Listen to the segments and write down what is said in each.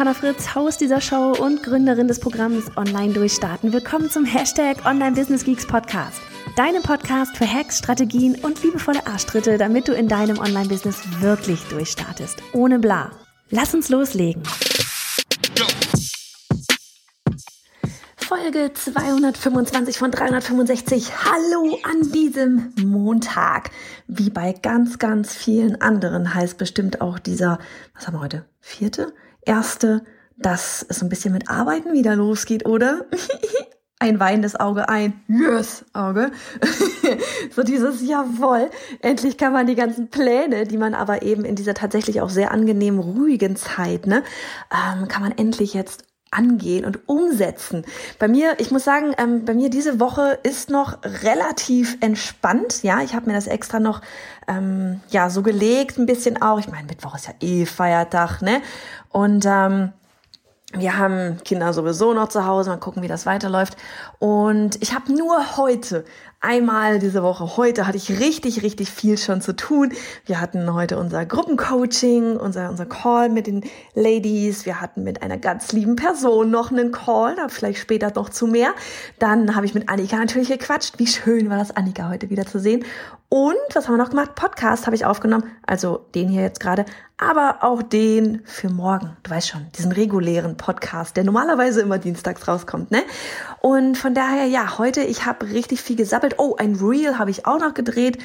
Johanna Fritz, Haus dieser Show und Gründerin des Programms Online Durchstarten. Willkommen zum Hashtag Online Business Geeks Podcast. Deinem Podcast für Hacks, Strategien und liebevolle Arschtritte, damit du in deinem Online-Business wirklich durchstartest. Ohne bla. Lass uns loslegen. Folge 225 von 365. Hallo an diesem Montag. Wie bei ganz, ganz vielen anderen heißt bestimmt auch dieser, was haben wir heute? Vierte? Erste, dass es ein bisschen mit Arbeiten wieder losgeht, oder? ein weinendes Auge, ein Yes Auge. so dieses Jawohl, endlich kann man die ganzen Pläne, die man aber eben in dieser tatsächlich auch sehr angenehmen, ruhigen Zeit, ne, ähm, kann man endlich jetzt angehen und umsetzen. Bei mir, ich muss sagen, ähm, bei mir diese Woche ist noch relativ entspannt. Ja, ich habe mir das extra noch ähm, ja so gelegt, ein bisschen auch. Ich meine, Mittwoch ist ja eh Feiertag, ne? Und ähm, wir haben Kinder sowieso noch zu Hause, mal gucken, wie das weiterläuft. Und ich habe nur heute einmal diese Woche. Heute hatte ich richtig, richtig viel schon zu tun. Wir hatten heute unser Gruppencoaching, unser, unser Call mit den Ladies. Wir hatten mit einer ganz lieben Person noch einen Call, da vielleicht später noch zu mehr. Dann habe ich mit Annika natürlich gequatscht. Wie schön war das, Annika heute wieder zu sehen. Und was haben wir noch gemacht? Podcast habe ich aufgenommen, also den hier jetzt gerade, aber auch den für morgen. Du weißt schon, diesen regulären Podcast, der normalerweise immer dienstags rauskommt, ne? Und von daher, ja, heute, ich habe richtig viel gesabbelt. Oh, ein Reel habe ich auch noch gedreht.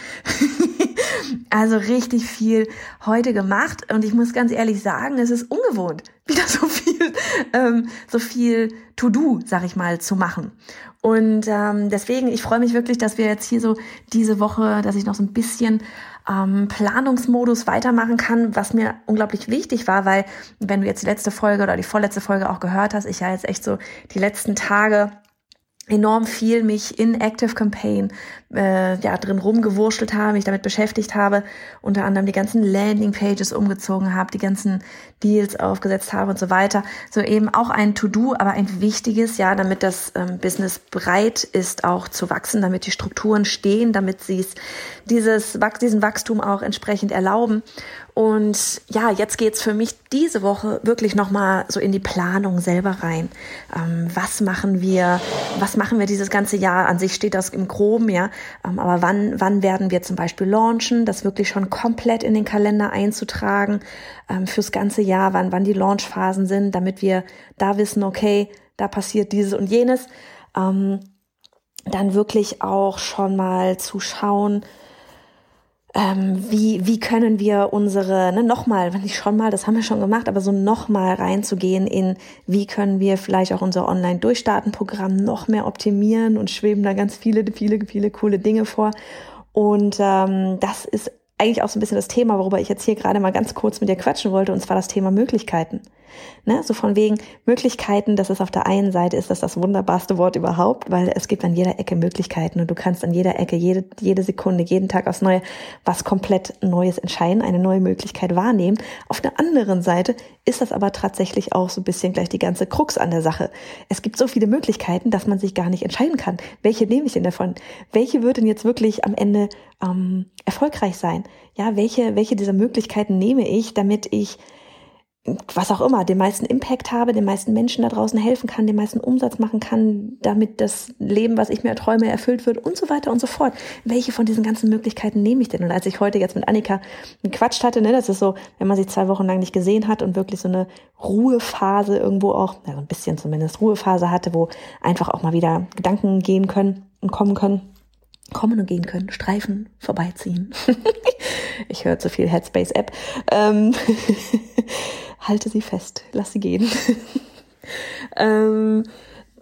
also richtig viel heute gemacht. Und ich muss ganz ehrlich sagen, es ist ungewohnt, wieder so viel, ähm, so viel To-Do, sag ich mal, zu machen. Und ähm, deswegen, ich freue mich wirklich, dass wir jetzt hier so diese Woche, dass ich noch so ein bisschen ähm, Planungsmodus weitermachen kann, was mir unglaublich wichtig war, weil wenn du jetzt die letzte Folge oder die vorletzte Folge auch gehört hast, ich ja jetzt echt so die letzten Tage enorm viel mich in Active Campaign äh, ja drin rumgewurschtelt habe, mich damit beschäftigt habe, unter anderem die ganzen Landing Pages umgezogen habe, die ganzen Deals aufgesetzt habe und so weiter. So eben auch ein To-Do, aber ein wichtiges, ja, damit das ähm, Business breit ist, auch zu wachsen, damit die Strukturen stehen, damit sie es dieses diesen Wachstum auch entsprechend erlauben. Und ja, jetzt geht's für mich diese Woche wirklich nochmal so in die Planung selber rein. Ähm, was machen wir, was machen wir dieses ganze Jahr? An sich steht das im Groben, ja. Ähm, aber wann, wann werden wir zum Beispiel launchen? Das wirklich schon komplett in den Kalender einzutragen ähm, fürs ganze Jahr, wann, wann die Launchphasen sind, damit wir da wissen, okay, da passiert dieses und jenes. Ähm, dann wirklich auch schon mal zu schauen, ähm, wie, wie können wir unsere, ne, nochmal, wenn ich schon mal, das haben wir schon gemacht, aber so nochmal reinzugehen in, wie können wir vielleicht auch unser Online-Durchstarten-Programm noch mehr optimieren und schweben da ganz viele, viele, viele coole Dinge vor. Und ähm, das ist eigentlich auch so ein bisschen das Thema, worüber ich jetzt hier gerade mal ganz kurz mit dir quatschen wollte, und zwar das Thema Möglichkeiten. Ne? So von wegen Möglichkeiten, dass es auf der einen Seite ist das das wunderbarste Wort überhaupt, weil es gibt an jeder Ecke Möglichkeiten und du kannst an jeder Ecke, jede, jede Sekunde, jeden Tag aufs Neue was komplett Neues entscheiden, eine neue Möglichkeit wahrnehmen. Auf der anderen Seite ist das aber tatsächlich auch so ein bisschen gleich die ganze Krux an der Sache. Es gibt so viele Möglichkeiten, dass man sich gar nicht entscheiden kann. Welche nehme ich denn davon? Welche wird denn jetzt wirklich am Ende ähm, erfolgreich sein? Ja, welche, welche dieser Möglichkeiten nehme ich, damit ich was auch immer, den meisten Impact habe, den meisten Menschen da draußen helfen kann, den meisten Umsatz machen kann, damit das Leben, was ich mir träume, erfüllt wird und so weiter und so fort. Welche von diesen ganzen Möglichkeiten nehme ich denn? Und als ich heute jetzt mit Annika gequatscht hatte, ne, das ist so, wenn man sich zwei Wochen lang nicht gesehen hat und wirklich so eine Ruhephase irgendwo auch, also ein bisschen zumindest Ruhephase hatte, wo einfach auch mal wieder Gedanken gehen können und kommen können kommen und gehen können, streifen, vorbeiziehen. ich höre zu viel Headspace App. Ähm halte sie fest, lass sie gehen. ähm,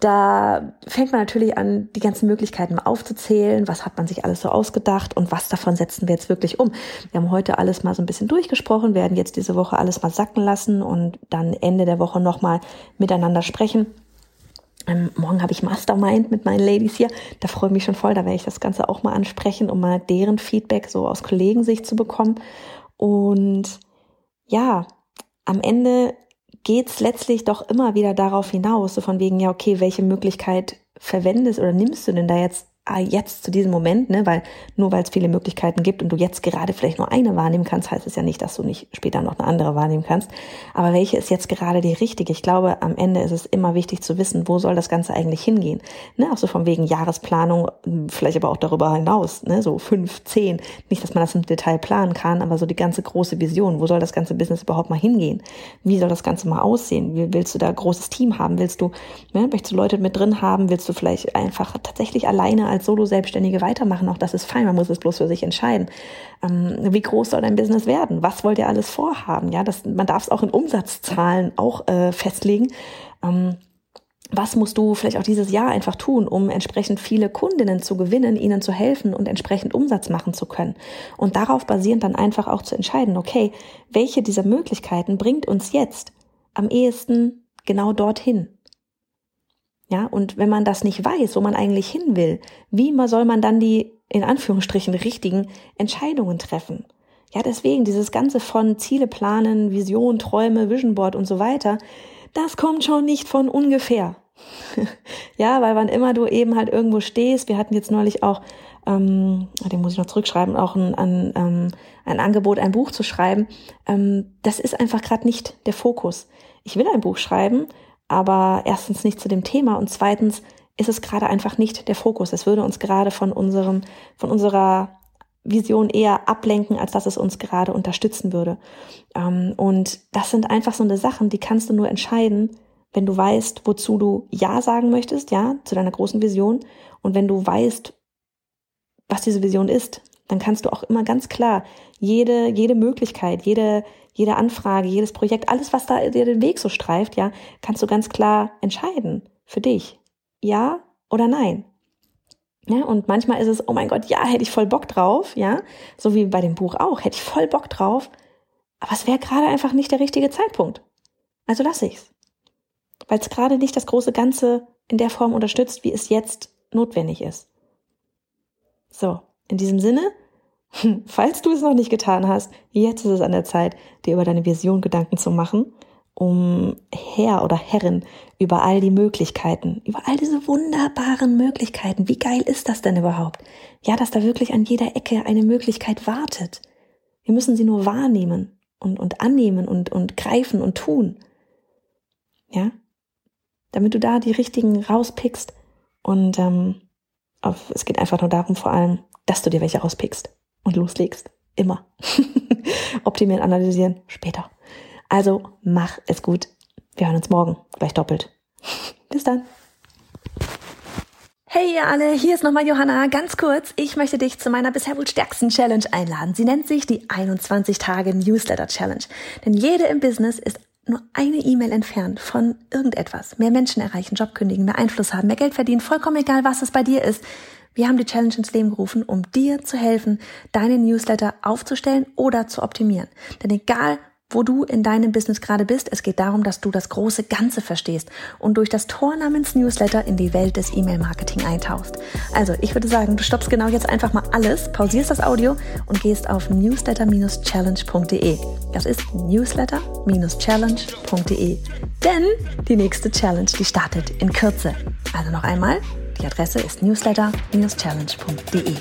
da fängt man natürlich an, die ganzen Möglichkeiten aufzuzählen. Was hat man sich alles so ausgedacht und was davon setzen wir jetzt wirklich um? Wir haben heute alles mal so ein bisschen durchgesprochen, werden jetzt diese Woche alles mal sacken lassen und dann Ende der Woche nochmal miteinander sprechen Ähm, morgen habe ich Mastermind mit meinen Ladies hier. Da freue ich mich schon voll. Da werde ich das Ganze auch mal ansprechen, um mal deren Feedback so aus Kollegensicht zu bekommen. Und ja, am Ende geht's letztlich doch immer wieder darauf hinaus, so von wegen, ja, okay, welche Möglichkeit verwendest oder nimmst du denn da jetzt jetzt zu diesem Moment, ne, weil nur weil es viele Möglichkeiten gibt und du jetzt gerade vielleicht nur eine wahrnehmen kannst, heißt es ja nicht, dass du nicht später noch eine andere wahrnehmen kannst. Aber welche ist jetzt gerade die richtige? Ich glaube, am Ende ist es immer wichtig zu wissen, wo soll das Ganze eigentlich hingehen. Ne, auch so von wegen Jahresplanung, vielleicht aber auch darüber hinaus, ne, so fünf, zehn. Nicht, dass man das im Detail planen kann, aber so die ganze große Vision. Wo soll das ganze Business überhaupt mal hingehen? Wie soll das Ganze mal aussehen? Wie willst du da großes Team haben? Willst du, ne, möchtest du Leute mit drin haben? Willst du vielleicht einfach tatsächlich alleine als Solo-Selbstständige weitermachen. Auch das ist fein. Man muss es bloß für sich entscheiden. Ähm, wie groß soll dein Business werden? Was wollt ihr alles vorhaben? Ja, das, man darf es auch in Umsatzzahlen auch äh, festlegen. Ähm, was musst du vielleicht auch dieses Jahr einfach tun, um entsprechend viele Kundinnen zu gewinnen, ihnen zu helfen und entsprechend Umsatz machen zu können? Und darauf basierend dann einfach auch zu entscheiden, okay, welche dieser Möglichkeiten bringt uns jetzt am ehesten genau dorthin? Ja, und wenn man das nicht weiß, wo man eigentlich hin will, wie soll man dann die in Anführungsstrichen richtigen Entscheidungen treffen? Ja, deswegen dieses ganze von Ziele planen, Vision, Träume, Vision Board und so weiter, das kommt schon nicht von ungefähr. ja, weil wann immer du eben halt irgendwo stehst, wir hatten jetzt neulich auch, ähm, den muss ich noch zurückschreiben, auch ein, ein, ähm, ein Angebot, ein Buch zu schreiben, ähm, das ist einfach gerade nicht der Fokus. Ich will ein Buch schreiben, aber erstens nicht zu dem Thema und zweitens ist es gerade einfach nicht der Fokus. Es würde uns gerade von unserem, von unserer Vision eher ablenken, als dass es uns gerade unterstützen würde. Ähm, und das sind einfach so eine Sachen, die kannst du nur entscheiden, wenn du weißt, wozu du Ja sagen möchtest, ja, zu deiner großen Vision. Und wenn du weißt, was diese Vision ist, dann kannst du auch immer ganz klar jede, jede Möglichkeit, jede, jede Anfrage, jedes Projekt, alles, was da dir den Weg so streift, ja, kannst du ganz klar entscheiden für dich. Ja oder nein. Ja, und manchmal ist es, oh mein Gott, ja, hätte ich voll Bock drauf, ja, so wie bei dem Buch auch, hätte ich voll Bock drauf, aber es wäre gerade einfach nicht der richtige Zeitpunkt. Also lass ich's. Weil es gerade nicht das große Ganze in der Form unterstützt, wie es jetzt notwendig ist. So, in diesem Sinne, Falls du es noch nicht getan hast, jetzt ist es an der Zeit, dir über deine Vision Gedanken zu machen, um Herr oder Herrin über all die Möglichkeiten, über all diese wunderbaren Möglichkeiten. Wie geil ist das denn überhaupt? Ja, dass da wirklich an jeder Ecke eine Möglichkeit wartet. Wir müssen sie nur wahrnehmen und, und annehmen und, und greifen und tun. Ja? Damit du da die richtigen rauspickst und ähm, es geht einfach nur darum vor allem, dass du dir welche rauspickst und loslegst. Immer. Optimieren, analysieren, später. Also mach es gut. Wir hören uns morgen, gleich doppelt. Bis dann. Hey ihr alle, hier ist nochmal Johanna. Ganz kurz, ich möchte dich zu meiner bisher wohl stärksten Challenge einladen. Sie nennt sich die 21 Tage Newsletter Challenge. Denn jede im Business ist nur eine E-Mail entfernt von irgendetwas. Mehr Menschen erreichen, Job kündigen, mehr Einfluss haben, mehr Geld verdienen, vollkommen egal, was es bei dir ist. Wir haben die Challenge ins Leben gerufen, um dir zu helfen, deine Newsletter aufzustellen oder zu optimieren. Denn egal, wo du in deinem Business gerade bist. Es geht darum, dass du das große Ganze verstehst und durch das Tor namens Newsletter in die Welt des E-Mail-Marketing eintauchst. Also, ich würde sagen, du stoppst genau jetzt einfach mal alles, pausierst das Audio und gehst auf newsletter-challenge.de. Das ist newsletter-challenge.de. Denn die nächste Challenge, die startet in Kürze. Also noch einmal die Adresse ist newsletter-challenge.de.